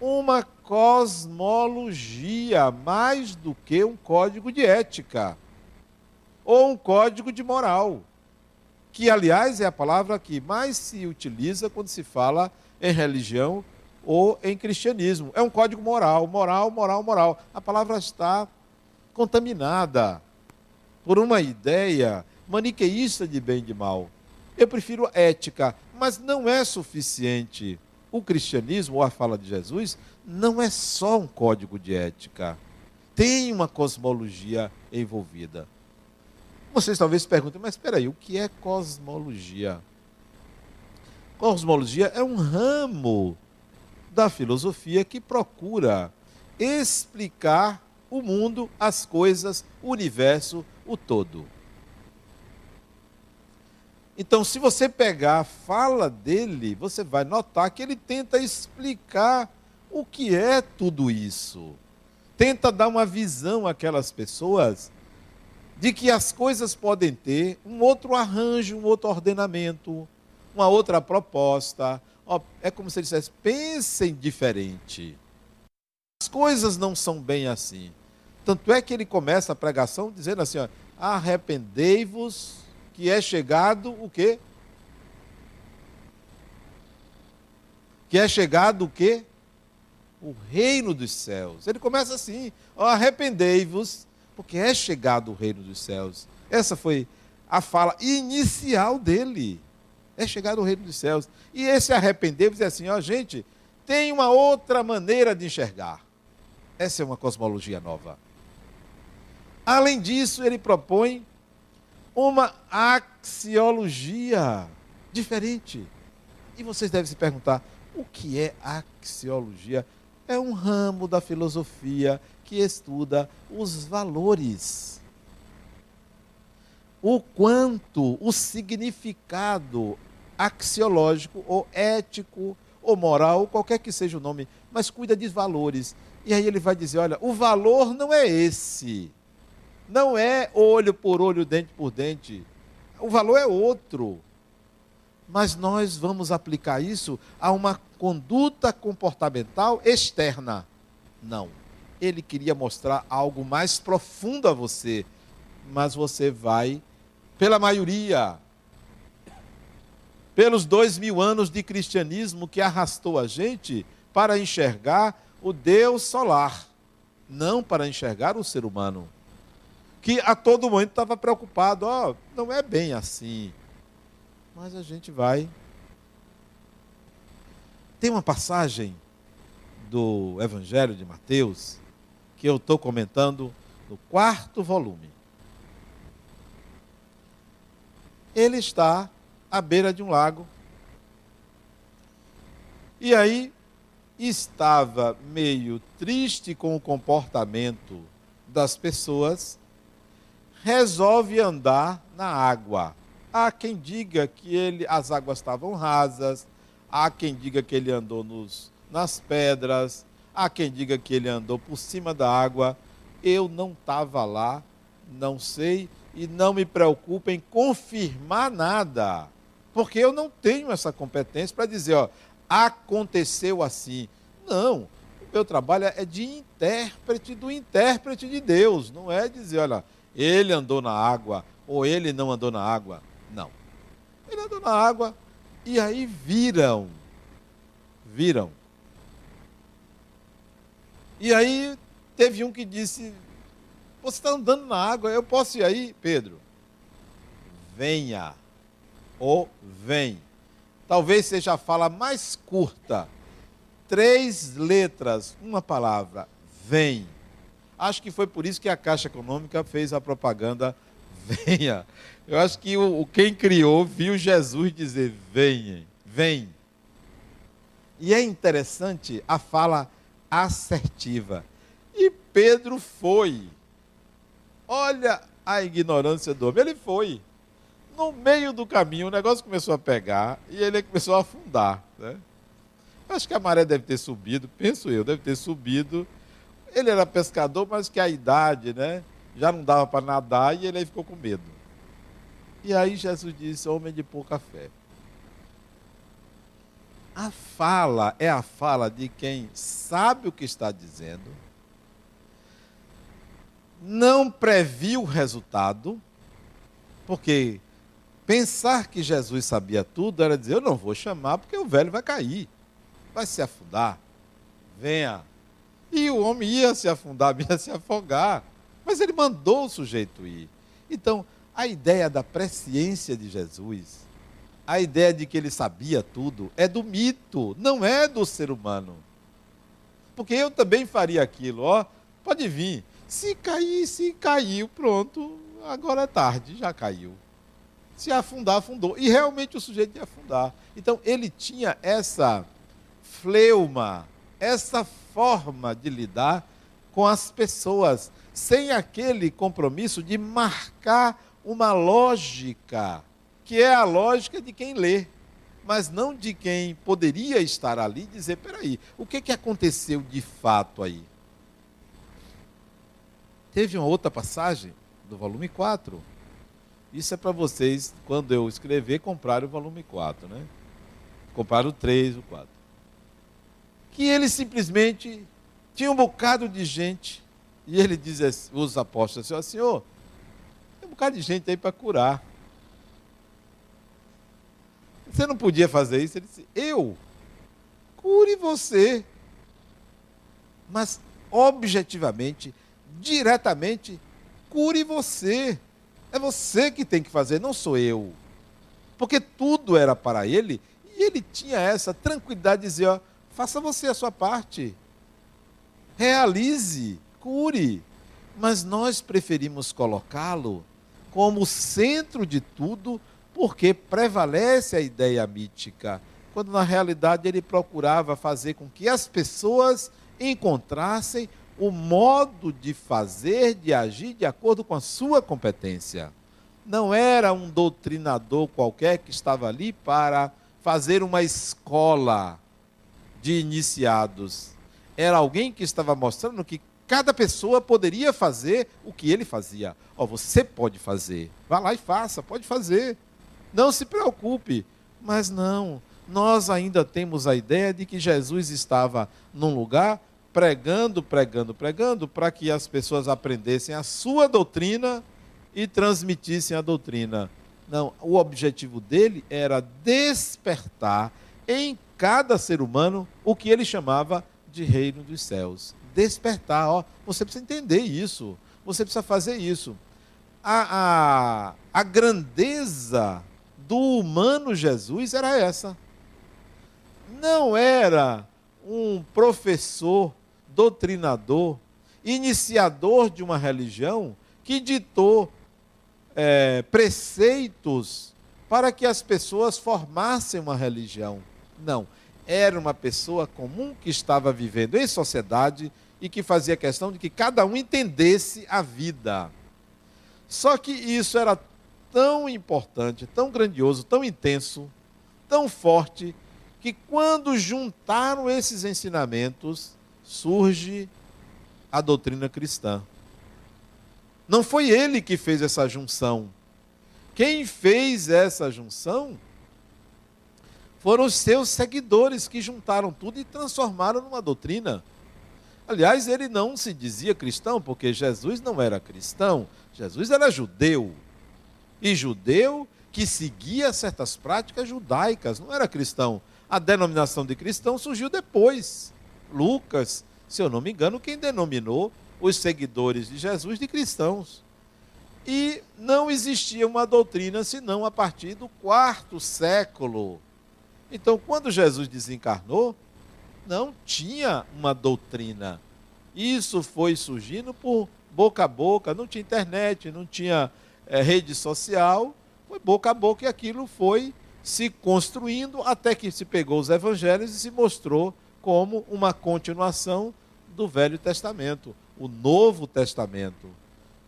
Speaker 1: uma cosmologia mais do que um código de ética ou um código de moral que, aliás, é a palavra que mais se utiliza quando se fala em religião ou em cristianismo. É um código moral, moral, moral, moral. A palavra está contaminada por uma ideia maniqueísta de bem e de mal. Eu prefiro ética, mas não é suficiente. O cristianismo, ou a fala de Jesus, não é só um código de ética. Tem uma cosmologia envolvida. Vocês talvez se perguntem, mas espera aí, o que é cosmologia? Cosmologia é um ramo da filosofia que procura explicar o mundo, as coisas, o universo, o todo. Então, se você pegar a fala dele, você vai notar que ele tenta explicar o que é tudo isso. Tenta dar uma visão àquelas pessoas de que as coisas podem ter um outro arranjo, um outro ordenamento, uma outra proposta. É como se ele dissesse: pensem diferente. As coisas não são bem assim. Tanto é que ele começa a pregação dizendo assim: arrependei-vos, que é chegado o quê? Que é chegado o quê? O reino dos céus. Ele começa assim: arrependei-vos, porque é chegado o reino dos céus. Essa foi a fala inicial dele. É chegado o reino dos céus. E esse arrependei-vos é assim: ó, gente, tem uma outra maneira de enxergar. Essa é uma cosmologia nova. Além disso, ele propõe uma axiologia diferente. E vocês devem se perguntar: o que é axiologia? É um ramo da filosofia que estuda os valores. O quanto, o significado axiológico, ou ético, ou moral, qualquer que seja o nome, mas cuida de valores. E aí ele vai dizer: olha, o valor não é esse. Não é olho por olho, dente por dente. O valor é outro. Mas nós vamos aplicar isso a uma conduta comportamental externa. Não. Ele queria mostrar algo mais profundo a você, mas você vai, pela maioria, pelos dois mil anos de cristianismo que arrastou a gente para enxergar o Deus solar, não para enxergar o ser humano que a todo momento estava preocupado, ó, oh, não é bem assim. Mas a gente vai. Tem uma passagem do Evangelho de Mateus que eu estou comentando no quarto volume. Ele está à beira de um lago. E aí estava meio triste com o comportamento das pessoas resolve andar na água. Há quem diga que ele, as águas estavam rasas, há quem diga que ele andou nos, nas pedras, há quem diga que ele andou por cima da água. Eu não estava lá, não sei, e não me preocupo em confirmar nada, porque eu não tenho essa competência para dizer, ó, aconteceu assim. Não, o meu trabalho é de intérprete do intérprete de Deus, não é dizer, olha, ele andou na água ou ele não andou na água. Não. Ele andou na água e aí viram. Viram. E aí teve um que disse: Você está andando na água, eu posso ir aí, Pedro? Venha. Ou vem. Talvez seja a fala mais curta. Três letras, uma palavra. Vem. Acho que foi por isso que a Caixa Econômica fez a propaganda venha. Eu acho que o, quem criou viu Jesus dizer venha, vem. E é interessante a fala assertiva. E Pedro foi. Olha a ignorância do homem. Ele foi. No meio do caminho, o negócio começou a pegar e ele começou a afundar. Né? Acho que a maré deve ter subido, penso eu, deve ter subido ele era pescador, mas que a idade, né? Já não dava para nadar e ele aí ficou com medo. E aí Jesus disse: Homem de pouca fé. A fala é a fala de quem sabe o que está dizendo, não previu o resultado, porque pensar que Jesus sabia tudo era dizer: Eu não vou chamar porque o velho vai cair, vai se afundar. Venha, e o homem ia se afundar, *laughs* ia se afogar. Mas ele mandou o sujeito ir. Então, a ideia da presciência de Jesus, a ideia de que ele sabia tudo, é do mito, não é do ser humano. Porque eu também faria aquilo, ó, pode vir. Se cair, se caiu, pronto, agora é tarde, já caiu. Se afundar, afundou. E realmente o sujeito ia afundar. Então ele tinha essa fleuma, essa forma de lidar com as pessoas, sem aquele compromisso de marcar uma lógica, que é a lógica de quem lê, mas não de quem poderia estar ali e dizer: peraí, o que, que aconteceu de fato aí? Teve uma outra passagem do volume 4, Isso é para vocês, quando eu escrever, comprar o volume 4, né? Comprar o 3, o 4. Que ele simplesmente tinha um bocado de gente, e ele diz, os apóstolos assim, Senhor, tem um bocado de gente aí para curar. Você não podia fazer isso? Ele disse, eu? Cure você. Mas, objetivamente, diretamente, cure você. É você que tem que fazer, não sou eu. Porque tudo era para ele e ele tinha essa tranquilidade de dizer: ó, faça você a sua parte. Realize, cure. Mas nós preferimos colocá-lo como centro de tudo, porque prevalece a ideia mítica, quando na realidade ele procurava fazer com que as pessoas encontrassem o modo de fazer, de agir de acordo com a sua competência. Não era um doutrinador qualquer que estava ali para fazer uma escola de iniciados. Era alguém que estava mostrando que cada pessoa poderia fazer o que ele fazia. Ó, oh, você pode fazer. Vá lá e faça, pode fazer. Não se preocupe. Mas não, nós ainda temos a ideia de que Jesus estava num lugar pregando, pregando, pregando, para que as pessoas aprendessem a sua doutrina e transmitissem a doutrina. Não, o objetivo dele era despertar em cada ser humano o que ele chamava de reino dos céus. Despertar, ó, você precisa entender isso, você precisa fazer isso. A, a, a grandeza do humano Jesus era essa. Não era um professor doutrinador, iniciador de uma religião que ditou é, preceitos para que as pessoas formassem uma religião. Não. Era uma pessoa comum que estava vivendo em sociedade e que fazia questão de que cada um entendesse a vida. Só que isso era tão importante, tão grandioso, tão intenso, tão forte, que quando juntaram esses ensinamentos, surge a doutrina cristã. Não foi ele que fez essa junção. Quem fez essa junção foram os seus seguidores que juntaram tudo e transformaram numa doutrina. Aliás, ele não se dizia cristão, porque Jesus não era cristão, Jesus era judeu. E judeu que seguia certas práticas judaicas, não era cristão. A denominação de cristão surgiu depois. Lucas, se eu não me engano, quem denominou os seguidores de Jesus de cristãos. E não existia uma doutrina senão a partir do quarto século. Então, quando Jesus desencarnou, não tinha uma doutrina. Isso foi surgindo por boca a boca, não tinha internet, não tinha é, rede social, foi boca a boca e aquilo foi se construindo até que se pegou os evangelhos e se mostrou como uma continuação do Velho Testamento, o Novo Testamento.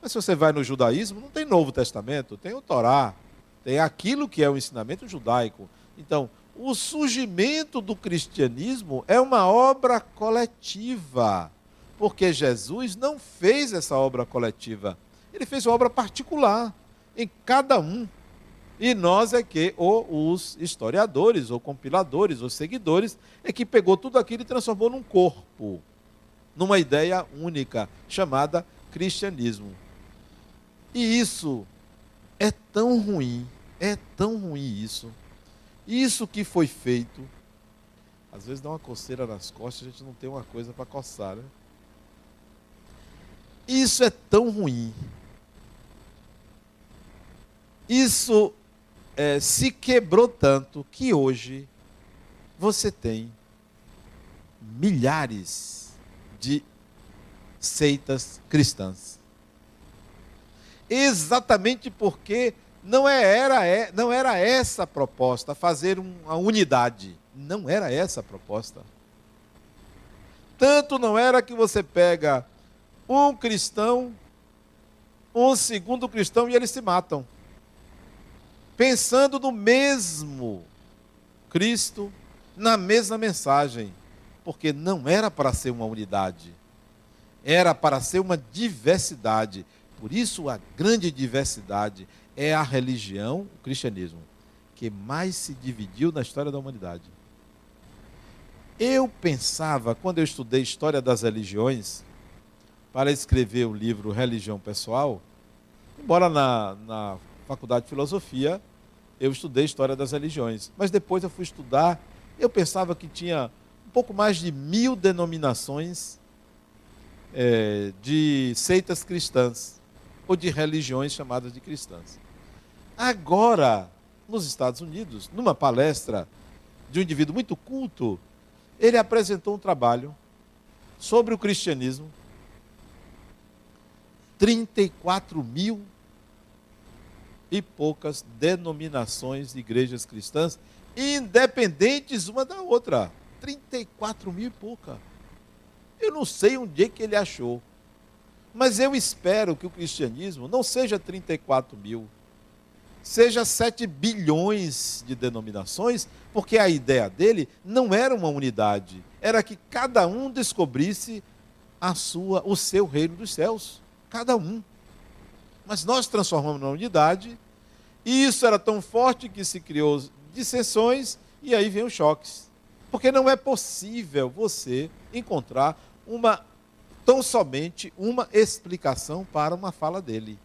Speaker 1: Mas se você vai no judaísmo, não tem Novo Testamento, tem o Torá, tem aquilo que é o ensinamento judaico. Então, o surgimento do cristianismo é uma obra coletiva, porque Jesus não fez essa obra coletiva, ele fez uma obra particular em cada um. E nós é que, ou os historiadores, ou compiladores, ou seguidores, é que pegou tudo aquilo e transformou num corpo, numa ideia única, chamada cristianismo. E isso é tão ruim, é tão ruim isso. Isso que foi feito, às vezes dá uma coceira nas costas, a gente não tem uma coisa para coçar, né? Isso é tão ruim. Isso é, se quebrou tanto que hoje você tem milhares de seitas cristãs. Exatamente porque não é, era, é, não era essa a proposta, fazer uma unidade. Não era essa a proposta. Tanto não era que você pega um cristão, um segundo cristão e eles se matam pensando no mesmo Cristo, na mesma mensagem, porque não era para ser uma unidade, era para ser uma diversidade. Por isso, a grande diversidade é a religião, o cristianismo, que mais se dividiu na história da humanidade. Eu pensava, quando eu estudei História das Religiões, para escrever o livro Religião Pessoal, embora na, na Faculdade de Filosofia eu estudei História das Religiões, mas depois eu fui estudar, eu pensava que tinha um pouco mais de mil denominações é, de seitas cristãs, ou de religiões chamadas de cristãs. Agora, nos Estados Unidos, numa palestra de um indivíduo muito culto, ele apresentou um trabalho sobre o cristianismo. 34 mil e poucas denominações de igrejas cristãs, independentes uma da outra. 34 mil e pouca. Eu não sei onde é que ele achou. Mas eu espero que o cristianismo não seja 34 mil, seja 7 bilhões de denominações, porque a ideia dele não era uma unidade, era que cada um descobrisse a sua, o seu reino dos céus, cada um. Mas nós transformamos na unidade, e isso era tão forte que se criou dissensões, e aí vem os choques. Porque não é possível você encontrar uma tão somente uma explicação para uma fala dele.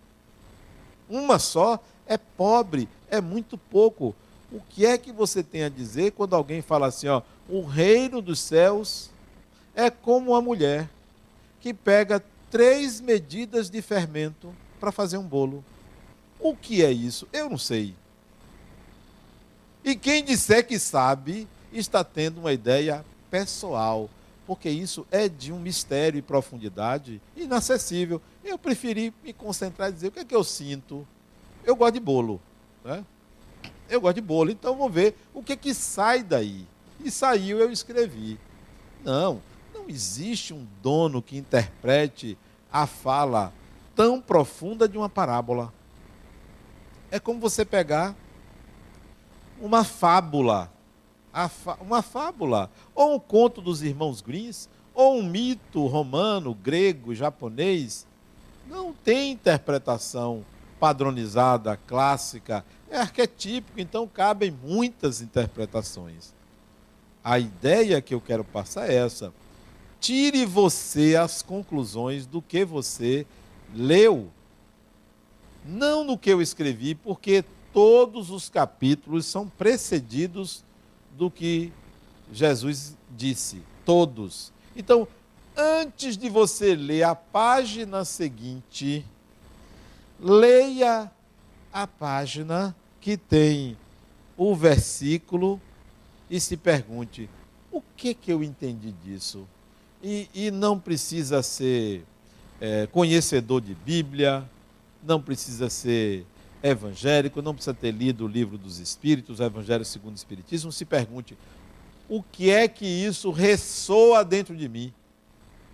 Speaker 1: Uma só é pobre, é muito pouco. O que é que você tem a dizer quando alguém fala assim, ó, o reino dos céus é como uma mulher que pega três medidas de fermento para fazer um bolo. O que é isso? Eu não sei. E quem disser que sabe, está tendo uma ideia pessoal, porque isso é de um mistério e profundidade inacessível. Eu preferi me concentrar e dizer o que é que eu sinto. Eu gosto de bolo, né? Eu gosto de bolo, então vou ver o que é que sai daí. E saiu, eu escrevi. Não, não existe um dono que interprete a fala tão profunda de uma parábola. É como você pegar uma fábula, uma fábula, ou um conto dos irmãos Greens, ou um mito romano, grego, japonês. Não tem interpretação padronizada, clássica, é arquetípico, então cabem muitas interpretações. A ideia que eu quero passar é essa. Tire você as conclusões do que você leu. Não no que eu escrevi, porque todos os capítulos são precedidos do que Jesus disse. Todos. Então, antes de você ler a página seguinte, leia a página que tem o versículo e se pergunte: o que, que eu entendi disso? E, e não precisa ser é, conhecedor de Bíblia, não precisa ser evangélico, não precisa ter lido o livro dos Espíritos, o Evangelho segundo o Espiritismo, se pergunte: o que é que isso ressoa dentro de mim?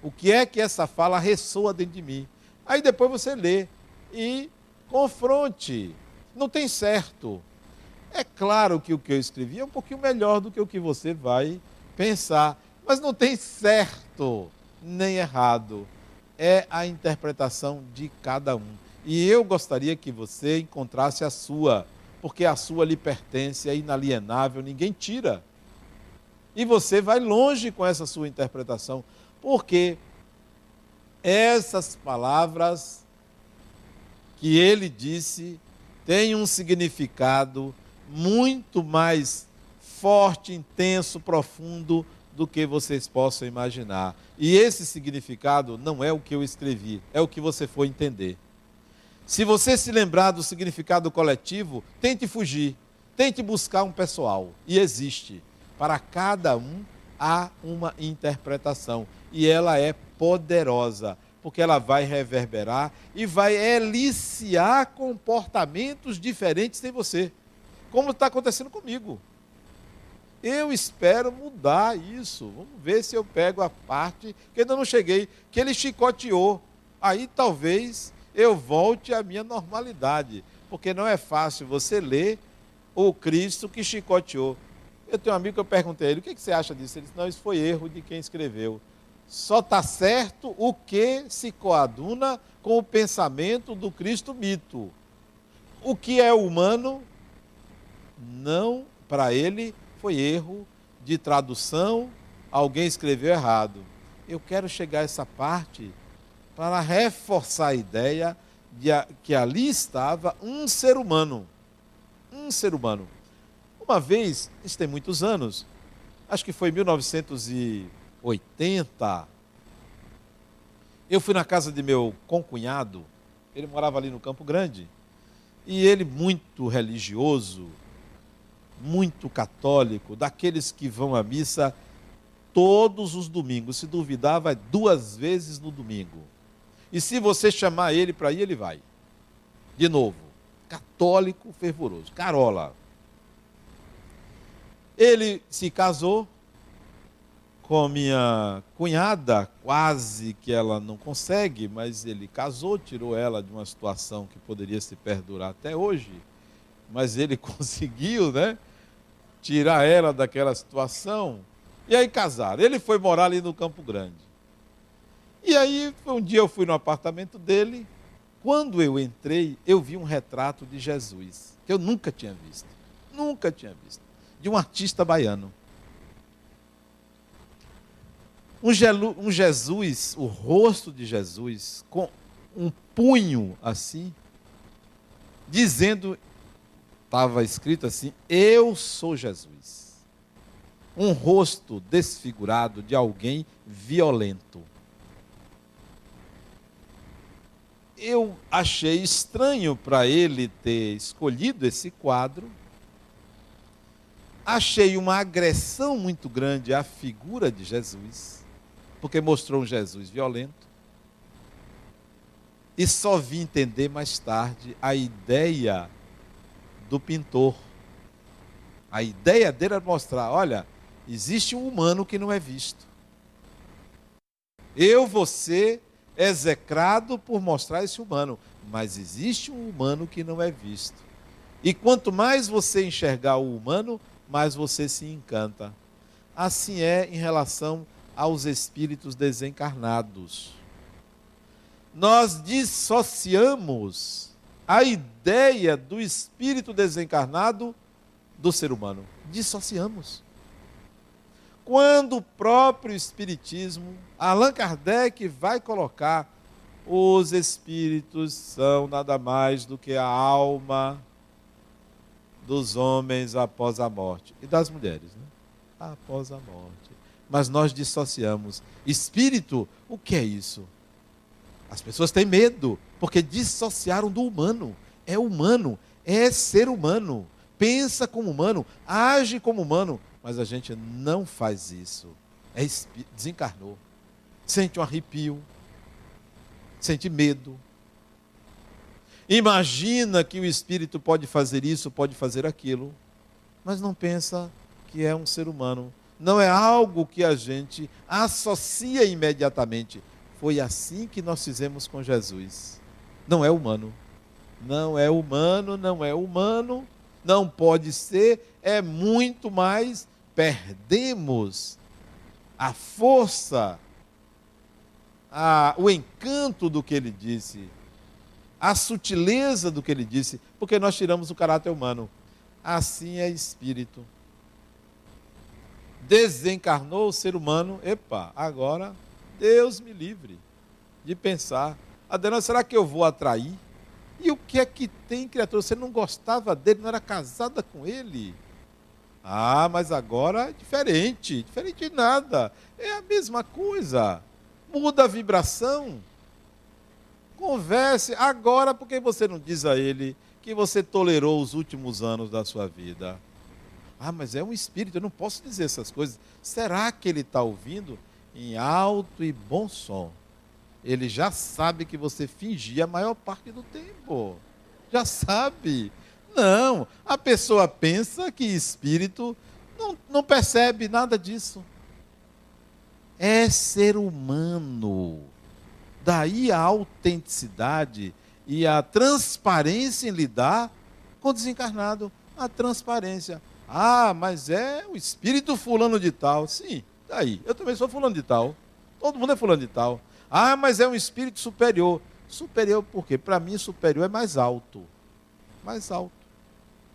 Speaker 1: O que é que essa fala ressoa dentro de mim? Aí depois você lê e confronte. Não tem certo. É claro que o que eu escrevi é um pouquinho melhor do que o que você vai pensar, mas não tem certo nem errado é a interpretação de cada um. E eu gostaria que você encontrasse a sua, porque a sua lhe pertence, é inalienável, ninguém tira. E você vai longe com essa sua interpretação, porque essas palavras que ele disse têm um significado muito mais forte, intenso, profundo do que vocês possam imaginar. E esse significado não é o que eu escrevi, é o que você for entender. Se você se lembrar do significado coletivo, tente fugir, tente buscar um pessoal. E existe. Para cada um há uma interpretação. E ela é poderosa, porque ela vai reverberar e vai eliciar comportamentos diferentes em você. Como está acontecendo comigo. Eu espero mudar isso. Vamos ver se eu pego a parte que ainda não cheguei, que ele chicoteou. Aí talvez eu volte à minha normalidade, porque não é fácil você ler o Cristo que chicoteou. Eu tenho um amigo que eu perguntei a ele, o que você acha disso? Ele disse, não, isso foi erro de quem escreveu. Só está certo o que se coaduna com o pensamento do Cristo mito. o que é humano, não, para ele, foi erro de tradução, alguém escreveu errado. Eu quero chegar a essa parte para reforçar a ideia de que ali estava um ser humano. Um ser humano. Uma vez, isso tem muitos anos, acho que foi em 1980, eu fui na casa de meu concunhado, ele morava ali no Campo Grande, e ele, muito religioso, muito católico, daqueles que vão à missa todos os domingos. Se duvidar, vai duas vezes no domingo. E se você chamar ele para ir, ele vai. De novo, católico fervoroso, Carola. Ele se casou com minha cunhada, quase que ela não consegue, mas ele casou, tirou ela de uma situação que poderia se perdurar até hoje, mas ele *laughs* conseguiu, né? Tirar ela daquela situação. E aí casaram. Ele foi morar ali no Campo Grande. E aí, um dia eu fui no apartamento dele. Quando eu entrei, eu vi um retrato de Jesus, que eu nunca tinha visto. Nunca tinha visto. De um artista baiano um, um Jesus, o rosto de Jesus, com um punho assim, dizendo, estava escrito assim: Eu sou Jesus. Um rosto desfigurado de alguém violento. Eu achei estranho para ele ter escolhido esse quadro. Achei uma agressão muito grande à figura de Jesus porque mostrou um Jesus violento. E só vi entender mais tarde a ideia do pintor. A ideia dele era mostrar: olha, existe um humano que não é visto. Eu, você, execrado por mostrar esse humano, mas existe um humano que não é visto. E quanto mais você enxergar o humano, mais você se encanta. Assim é em relação aos espíritos desencarnados. Nós dissociamos a ideia do espírito desencarnado do ser humano. Dissociamos. Quando o próprio Espiritismo, Allan Kardec vai colocar os espíritos são nada mais do que a alma dos homens após a morte e das mulheres, né? após a morte mas nós dissociamos. Espírito, o que é isso? As pessoas têm medo, porque dissociaram do humano. É humano, é ser humano, pensa como humano, age como humano, mas a gente não faz isso. É desencarnou. Sente um arrepio, sente medo. Imagina que o espírito pode fazer isso, pode fazer aquilo, mas não pensa que é um ser humano não é algo que a gente associa imediatamente. Foi assim que nós fizemos com Jesus. Não é humano. Não é humano, não é humano, não pode ser, é muito mais. Perdemos a força, a, o encanto do que ele disse, a sutileza do que ele disse, porque nós tiramos o caráter humano. Assim é espírito desencarnou o ser humano, epa, agora Deus me livre de pensar, Adelante, será que eu vou atrair? E o que é que tem, criatura? Você não gostava dele, não era casada com ele? Ah, mas agora é diferente, diferente de nada. É a mesma coisa. Muda a vibração. Converse agora, porque você não diz a ele que você tolerou os últimos anos da sua vida? Ah, mas é um espírito, eu não posso dizer essas coisas. Será que ele está ouvindo em alto e bom som? Ele já sabe que você fingia a maior parte do tempo. Já sabe. Não, a pessoa pensa que espírito não, não percebe nada disso. É ser humano. Daí a autenticidade e a transparência em lidar com o desencarnado. A transparência. Ah, mas é o espírito fulano de tal. Sim, daí. Tá eu também sou fulano de tal. Todo mundo é fulano de tal. Ah, mas é um espírito superior. Superior por quê? Para mim, superior é mais alto. mais alto.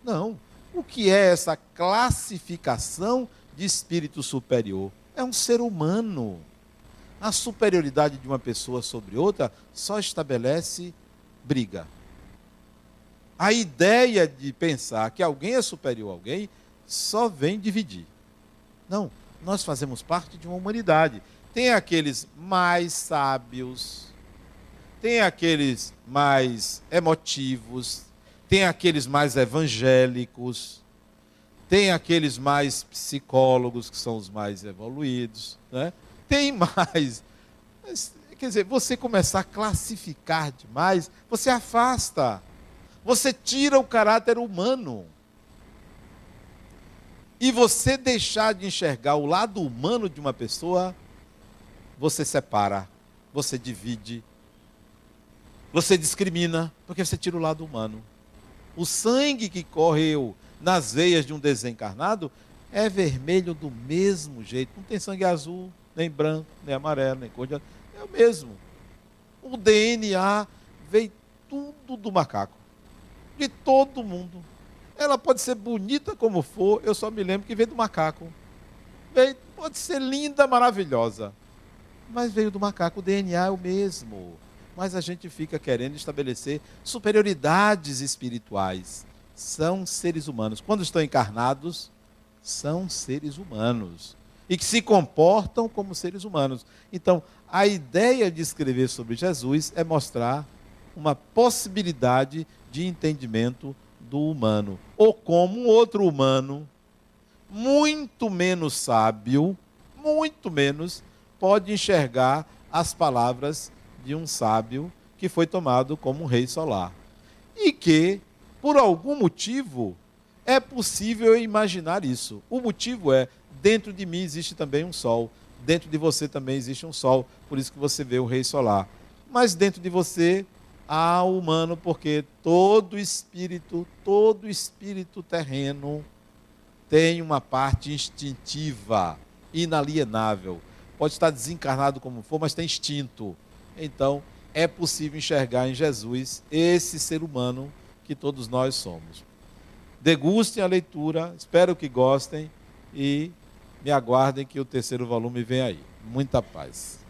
Speaker 1: Não. O que é essa classificação de espírito superior? É um ser humano. A superioridade de uma pessoa sobre outra só estabelece briga. A ideia de pensar que alguém é superior a alguém só vem dividir. Não, nós fazemos parte de uma humanidade. Tem aqueles mais sábios, tem aqueles mais emotivos, tem aqueles mais evangélicos, tem aqueles mais psicólogos, que são os mais evoluídos, né? tem mais. Quer dizer, você começar a classificar demais, você afasta, você tira o caráter humano. E você deixar de enxergar o lado humano de uma pessoa, você separa, você divide, você discrimina, porque você tira o lado humano. O sangue que correu nas veias de um desencarnado é vermelho do mesmo jeito. Não tem sangue azul, nem branco, nem amarelo, nem cor de... É o mesmo. O DNA veio tudo do macaco. De todo mundo. Ela pode ser bonita como for, eu só me lembro que veio do macaco. Pode ser linda, maravilhosa. Mas veio do macaco, o DNA é o mesmo. Mas a gente fica querendo estabelecer superioridades espirituais. São seres humanos. Quando estão encarnados, são seres humanos. E que se comportam como seres humanos. Então, a ideia de escrever sobre Jesus é mostrar uma possibilidade de entendimento do humano, ou como um outro humano, muito menos sábio, muito menos, pode enxergar as palavras de um sábio que foi tomado como um rei solar. E que, por algum motivo, é possível imaginar isso. O motivo é: dentro de mim existe também um sol, dentro de você também existe um sol, por isso que você vê o rei solar. Mas dentro de você ao humano, porque todo espírito, todo espírito terreno tem uma parte instintiva, inalienável. Pode estar desencarnado como for, mas tem instinto. Então, é possível enxergar em Jesus esse ser humano que todos nós somos. Degustem a leitura, espero que gostem e me aguardem que o terceiro volume vem aí. Muita paz.